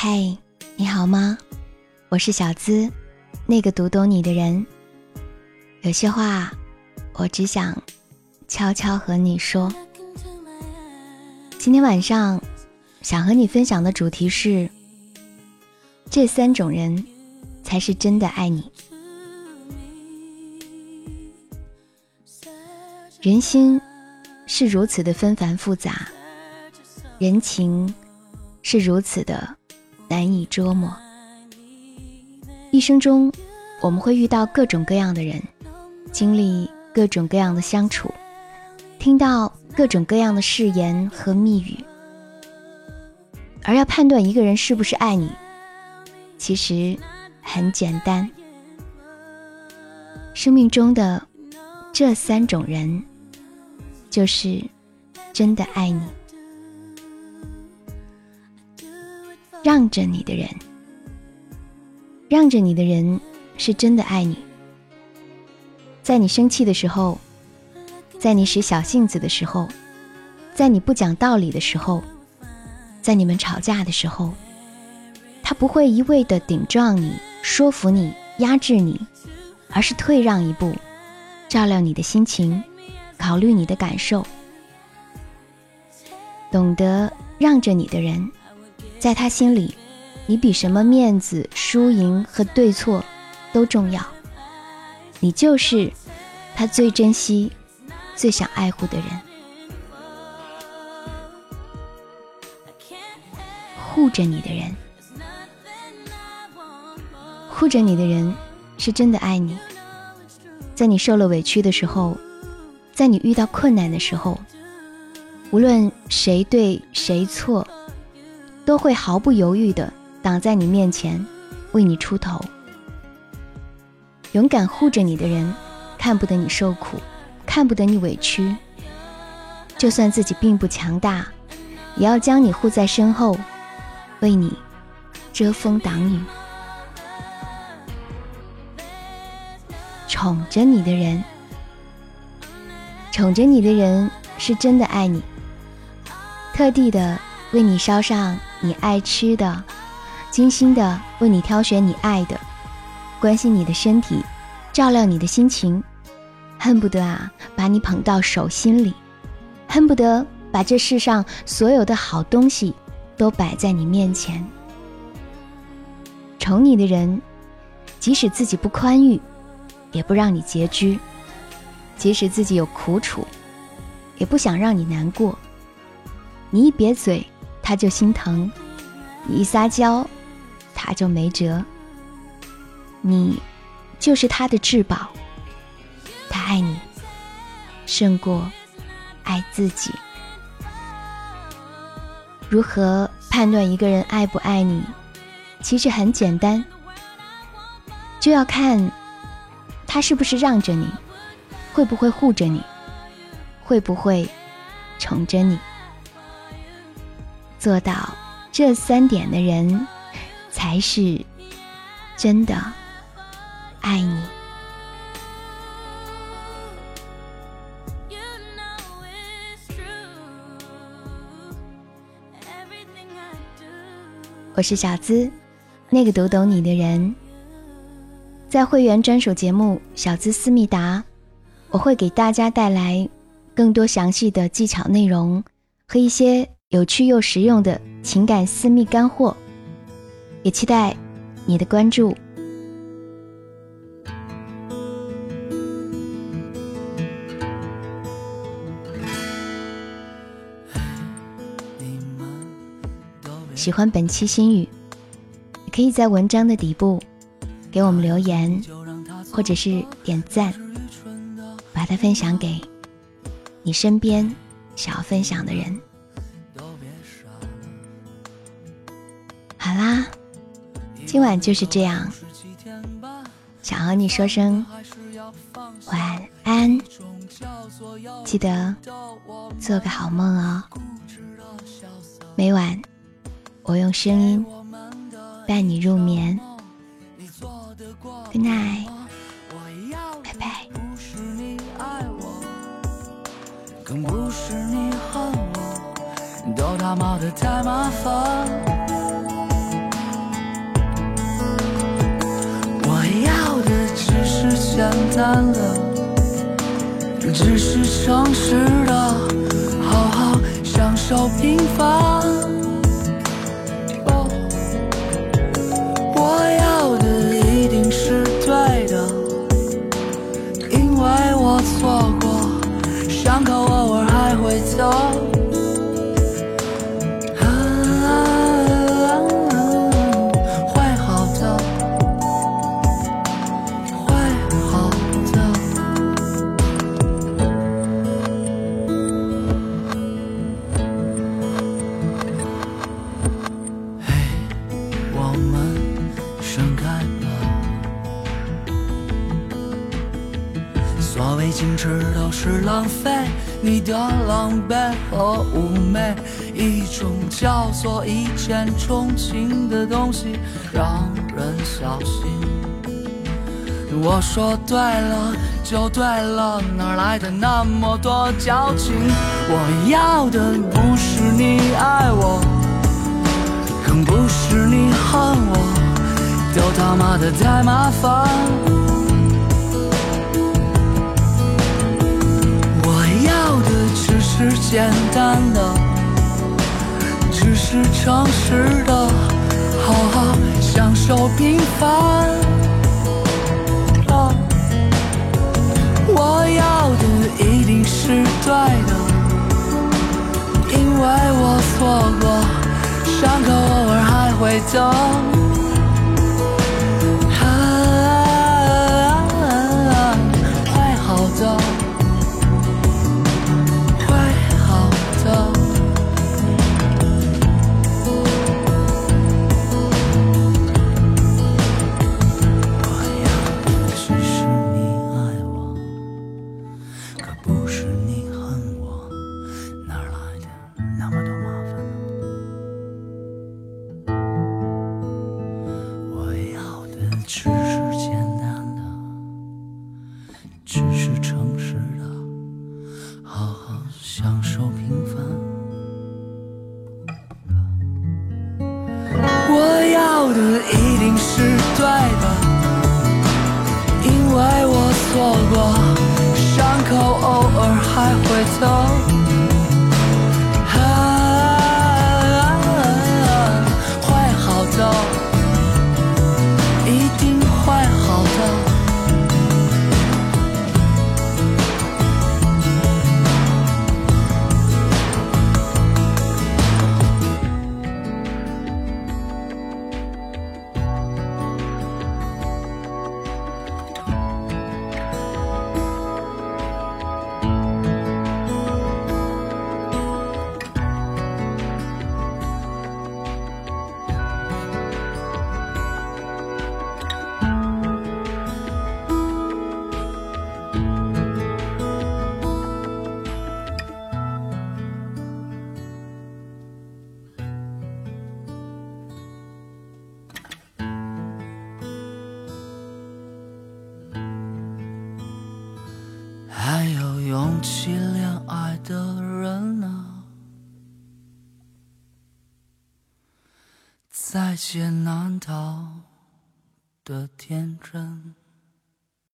嗨，你好吗？我是小资，那个读懂你的人。有些话，我只想悄悄和你说。今天晚上想和你分享的主题是：这三种人才是真的爱你。人心是如此的纷繁复杂，人情是如此的难以捉摸。一生中，我们会遇到各种各样的人，经历各种各样的相处，听到各种各样的誓言和蜜语。而要判断一个人是不是爱你，其实很简单。生命中的这三种人。就是真的爱你，让着你的人，让着你的人是真的爱你。在你生气的时候，在你使小性子的时候，在你不讲道理的时候，在你们吵架的时候，他不会一味的顶撞你、说服你、压制你，而是退让一步，照料你的心情。考虑你的感受，懂得让着你的人，在他心里，你比什么面子、输赢和对错都重要。你就是他最珍惜、最想爱护的人。护着你的人，护着你的人是真的爱你。在你受了委屈的时候。在你遇到困难的时候，无论谁对谁错，都会毫不犹豫的挡在你面前，为你出头。勇敢护着你的人，看不得你受苦，看不得你委屈。就算自己并不强大，也要将你护在身后，为你遮风挡雨。宠着你的人。宠着你的人是真的爱你，特地的为你烧上你爱吃的，精心的为你挑选你爱的，关心你的身体，照料你的心情，恨不得啊把你捧到手心里，恨不得把这世上所有的好东西都摆在你面前。宠你的人，即使自己不宽裕，也不让你拮据。即使自己有苦楚，也不想让你难过。你一瘪嘴，他就心疼；你一撒娇，他就没辙。你就是他的至宝，他爱你胜过爱自己。如何判断一个人爱不爱你？其实很简单，就要看他是不是让着你。会不会护着你？会不会宠着你？做到这三点的人，才是真的爱你。我是小资，那个读懂你的人，在会员专属节目《小资思密达》。我会给大家带来更多详细的技巧内容和一些有趣又实用的情感私密干货，也期待你的关注。喜欢本期心语，也可以在文章的底部给我们留言，或者是点赞。把它分享给你身边想要分享的人。今晚就是这样，想和你说声晚安，记得做个好梦哦。每晚我用声音伴你入眠，Good night。更不是你恨我，都他妈的太麻烦。单了，只是诚实的，好好享受平凡。我要的一定是对的，因为我错过，伤口偶尔还会疼。们盛开吧。所谓矜持都是浪费，你的狼狈和妩媚，一种叫做一见钟情的东西，让人小心。我说对了就对了，哪来的那么多矫情？我要的不是你爱我，更不是你恨我，都他妈的太麻烦。我要的只是简单的，只是诚实的，好好享受平凡。我要的一定是对的，因为我错过，伤口偶尔还会疼。勇的天真。